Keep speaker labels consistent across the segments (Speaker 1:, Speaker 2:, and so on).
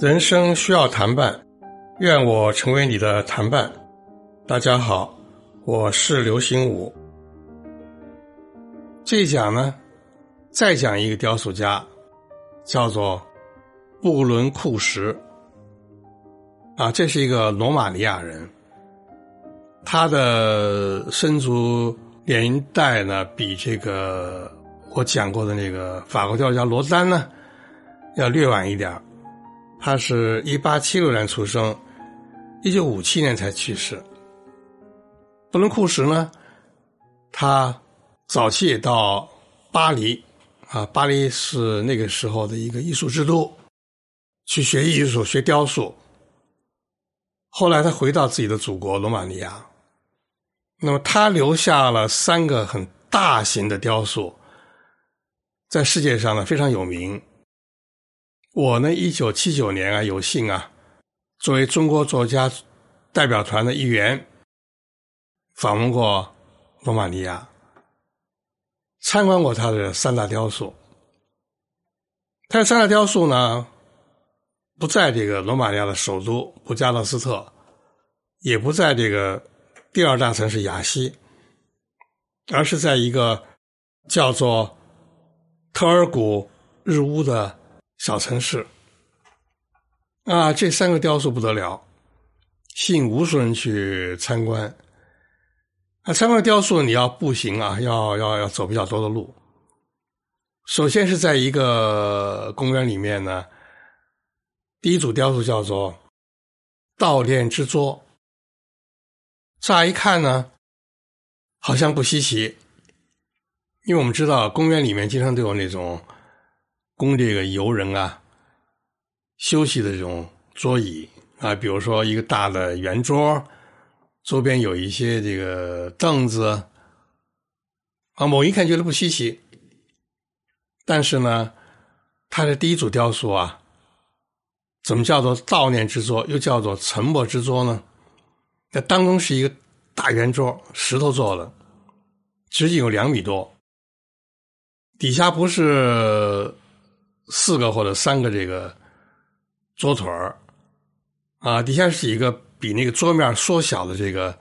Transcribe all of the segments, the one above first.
Speaker 1: 人生需要谈伴，愿我成为你的谈伴。大家好，我是刘心武。这一讲呢，再讲一个雕塑家，叫做布伦库什。啊，这是一个罗马尼亚人，他的生卒年代呢，比这个我讲过的那个法国雕塑家罗丹呢，要略晚一点他是一八七六年出生，一九五七年才去世。布伦库什呢，他早期也到巴黎，啊，巴黎是那个时候的一个艺术之都，去学艺术、学雕塑。后来他回到自己的祖国罗马尼亚，那么他留下了三个很大型的雕塑，在世界上呢非常有名。我呢，一九七九年啊，有幸啊，作为中国作家代表团的一员，访问过罗马尼亚，参观过他的三大雕塑。他的三大雕塑呢，不在这个罗马尼亚的首都布加勒斯特，也不在这个第二大城市雅西，而是在一个叫做特尔古日乌的。小城市啊，这三个雕塑不得了，吸引无数人去参观。啊，参观雕塑你要步行啊，要要要走比较多的路。首先是在一个公园里面呢，第一组雕塑叫做悼念之桌。乍一看呢，好像不稀奇，因为我们知道公园里面经常都有那种。供这个游人啊休息的这种桌椅啊，比如说一个大的圆桌，周边有一些这个凳子啊，某一看觉得不稀奇。但是呢，它的第一组雕塑啊，怎么叫做悼念之作，又叫做沉默之作呢？那当中是一个大圆桌，石头做的，直径有两米多，底下不是。四个或者三个这个桌腿儿啊，底下是一个比那个桌面缩小的这个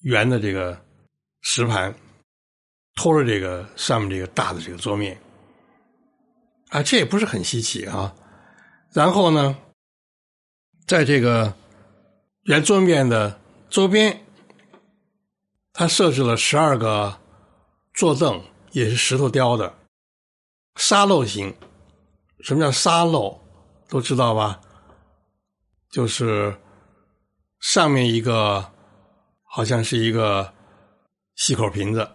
Speaker 1: 圆的这个石盘，托着这个上面这个大的这个桌面啊，这也不是很稀奇啊。然后呢，在这个圆桌面的周边，他设置了十二个坐凳，也是石头雕的沙漏形。什么叫沙漏？都知道吧？就是上面一个好像是一个细口瓶子，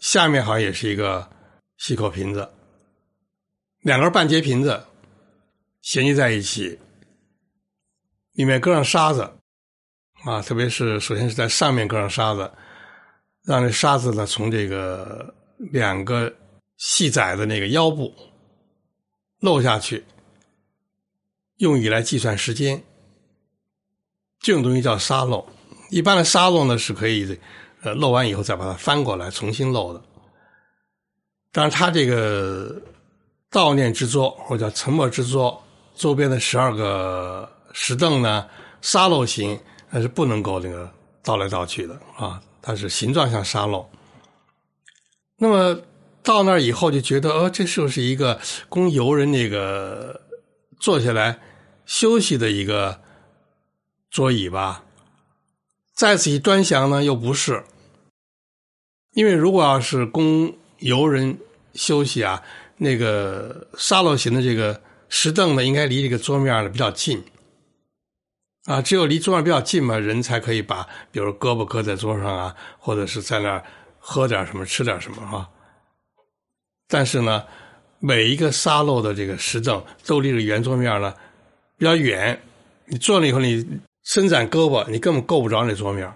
Speaker 1: 下面好像也是一个细口瓶子，两根半截瓶子衔接在一起，里面搁上沙子啊，特别是首先是在上面搁上沙子，让这沙子呢从这个两个细窄的那个腰部。漏下去，用以来计算时间。这种东西叫沙漏。一般的沙漏呢是可以，呃，漏完以后再把它翻过来重新漏的。但是它这个悼念之桌或者叫沉默之桌周边的十二个石凳呢，沙漏形那是不能够那个倒来倒去的啊，它是形状像沙漏。那么。到那儿以后就觉得，哦，这是不是一个供游人那个坐下来休息的一个桌椅吧？再次一端详呢，又不是。因为如果要是供游人休息啊，那个沙漏型的这个石凳呢，应该离这个桌面呢比较近啊。只有离桌面比较近嘛，人才可以把，比如胳膊搁在桌上啊，或者是在那儿喝点什么、吃点什么哈。但是呢，每一个沙漏的这个石凳都离着圆桌面呢比较远，你坐了以后，你伸展胳膊，你根本够不着那桌面。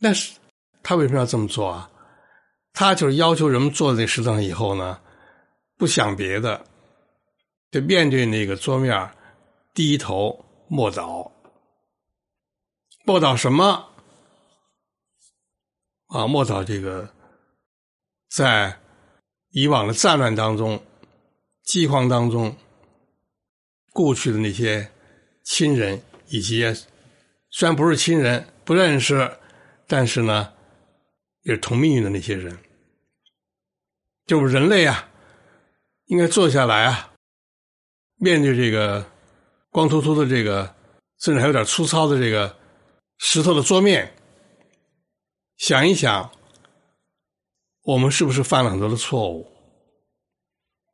Speaker 1: 但是他为什么要这么做啊？他就是要求人们坐在那石凳上以后呢，不想别的，就面对那个桌面，低头默祷。默祷什么？啊，默祷这个。在以往的战乱当中、饥荒当中，故去的那些亲人，以及虽然不是亲人、不认识，但是呢，也是同命运的那些人，就是人类啊，应该坐下来啊，面对这个光秃秃的这个，甚至还有点粗糙的这个石头的桌面，想一想。我们是不是犯了很多的错误，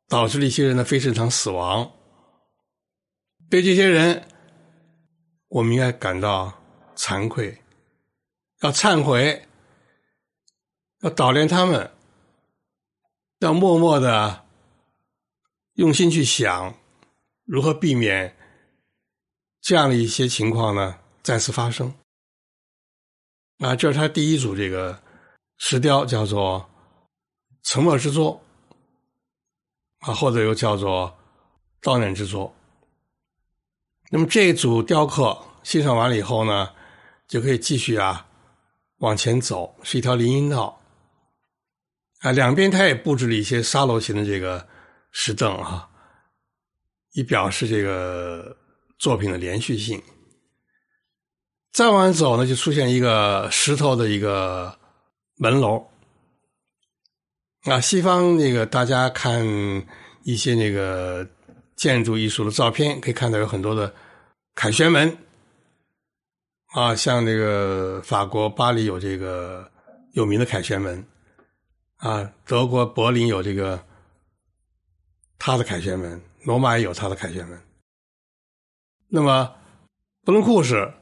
Speaker 1: 导致了一些人的非正常死亡？对这些人，我们应该感到惭愧，要忏悔，要悼念他们，要默默的用心去想如何避免这样的一些情况呢再次发生。啊，这是他第一组这个石雕，叫做。沉默之作啊，或者又叫做悼念之作。那么这一组雕刻欣赏完了以后呢，就可以继续啊往前走，是一条林荫道啊。两边他也布置了一些沙楼形的这个石凳啊，以表示这个作品的连续性。再往走呢，就出现一个石头的一个门楼。啊，西方那个大家看一些那个建筑艺术的照片，可以看到有很多的凯旋门。啊，像那个法国巴黎有这个有名的凯旋门，啊，德国柏林有这个他的凯旋门，罗马也有他的凯旋门。那么布伦库什，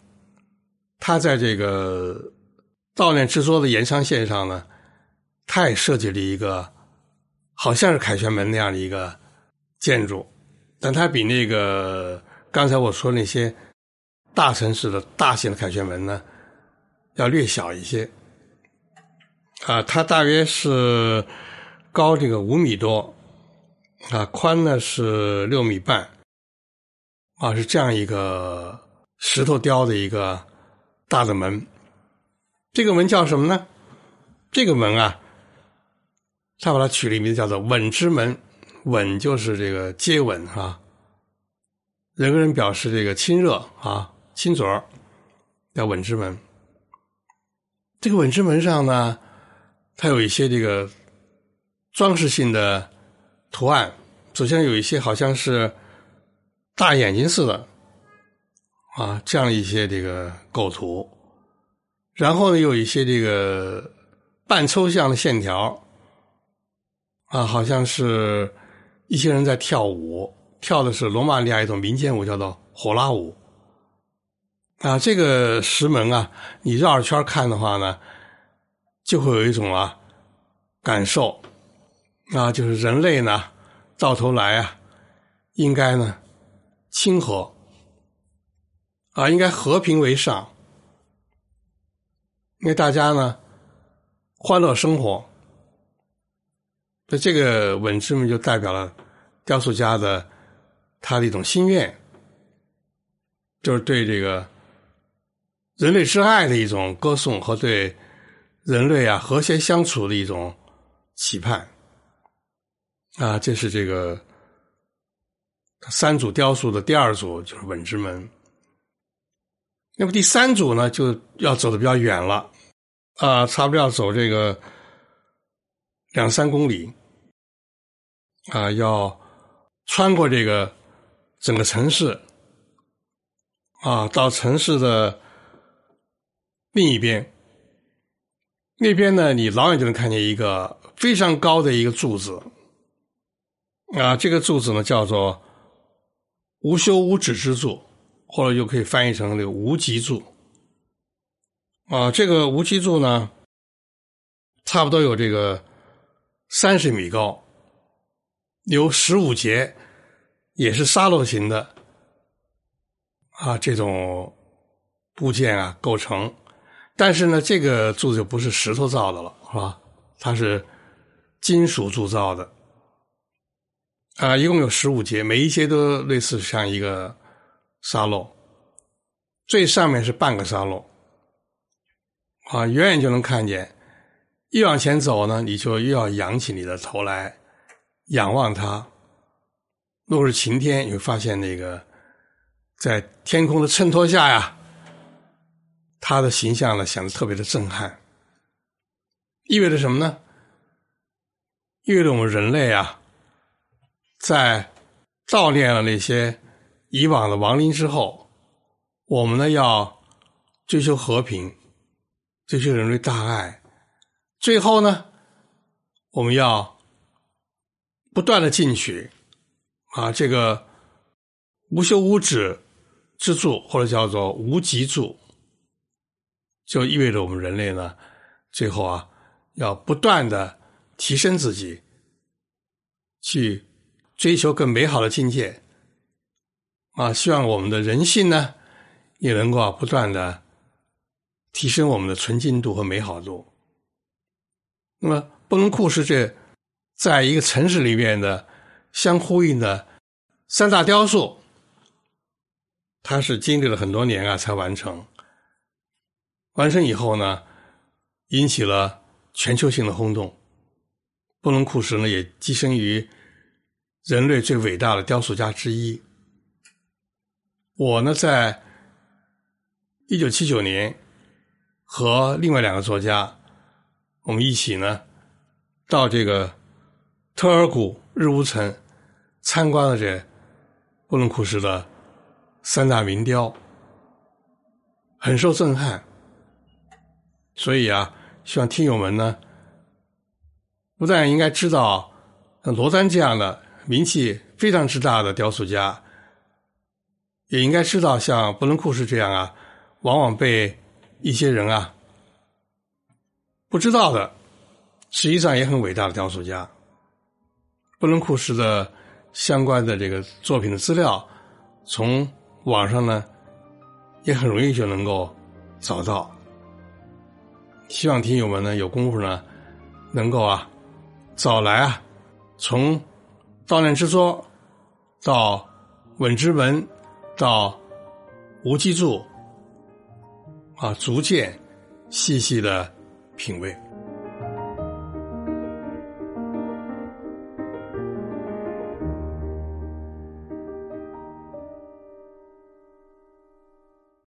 Speaker 1: 他在这个悼念之作的延长线上呢？他也设计了一个，好像是凯旋门那样的一个建筑，但它比那个刚才我说那些大城市的大型的凯旋门呢，要略小一些。啊，它大约是高这个五米多，啊，宽呢是六米半，啊，是这样一个石头雕的一个大的门。这个门叫什么呢？这个门啊。他把它取了一名字，叫做“吻之门”。吻就是这个接吻啊，人跟人表示这个亲热啊，亲嘴儿，叫“吻之门”。这个“吻之门”上呢，它有一些这个装饰性的图案。首先有一些好像是大眼睛似的啊，这样一些这个构图。然后呢，有一些这个半抽象的线条。啊，好像是一些人在跳舞，跳的是罗马尼亚一种民间舞，叫做火拉舞。啊，这个石门啊，你绕着圈看的话呢，就会有一种啊感受，啊，就是人类呢，到头来啊，应该呢亲和，啊，应该和平为上，因为大家呢欢乐生活。那这个吻之门就代表了雕塑家的他的一种心愿，就是对这个人类之爱的一种歌颂和对人类啊和谐相处的一种期盼。啊，这是这个三组雕塑的第二组，就是稳之门。那么第三组呢，就要走的比较远了啊，差不多要走这个。两三公里，啊，要穿过这个整个城市，啊，到城市的另一边。那边呢，你老远就能看见一个非常高的一个柱子，啊，这个柱子呢叫做无休无止之柱，或者又可以翻译成这个无极柱。啊，这个无极柱呢，差不多有这个。三十米高，由十五节，也是沙漏型的啊，这种部件啊构成。但是呢，这个柱子就不是石头造的了，是吧？它是金属铸造的啊，一共有十五节，每一节都类似像一个沙漏，最上面是半个沙漏啊，远远就能看见。越往前走呢，你就越要仰起你的头来仰望它。若是晴天，你会发现那个在天空的衬托下呀，它的形象呢显得特别的震撼。意味着什么呢？意味着我们人类啊，在悼念了那些以往的亡灵之后，我们呢要追求和平，追求人类大爱，最后呢，我们要不断的进取啊，这个无休无止之助，或者叫做无极助，就意味着我们人类呢，最后啊。要不断的提升自己，去追求更美好的境界啊！希望我们的人性呢，也能够不断的提升我们的纯净度和美好度。那么，布伦库斯这在一个城市里面的相呼应的三大雕塑，它是经历了很多年啊才完成。完成以后呢，引起了。全球性的轰动，布伦库什呢也跻身于人类最伟大的雕塑家之一。我呢，在一九七九年和另外两个作家，我们一起呢到这个特尔古日乌城参观了这布伦库什的三大名雕，很受震撼。所以啊。希望听友们呢，不但应该知道像罗丹这样的名气非常之大的雕塑家，也应该知道像布伦库斯这样啊，往往被一些人啊不知道的，实际上也很伟大的雕塑家。布伦库斯的相关的这个作品的资料，从网上呢也很容易就能够找到。希望听友们呢有功夫呢，能够啊，早来啊，从到念之说到稳之门到无机柱啊，逐渐细细的品味。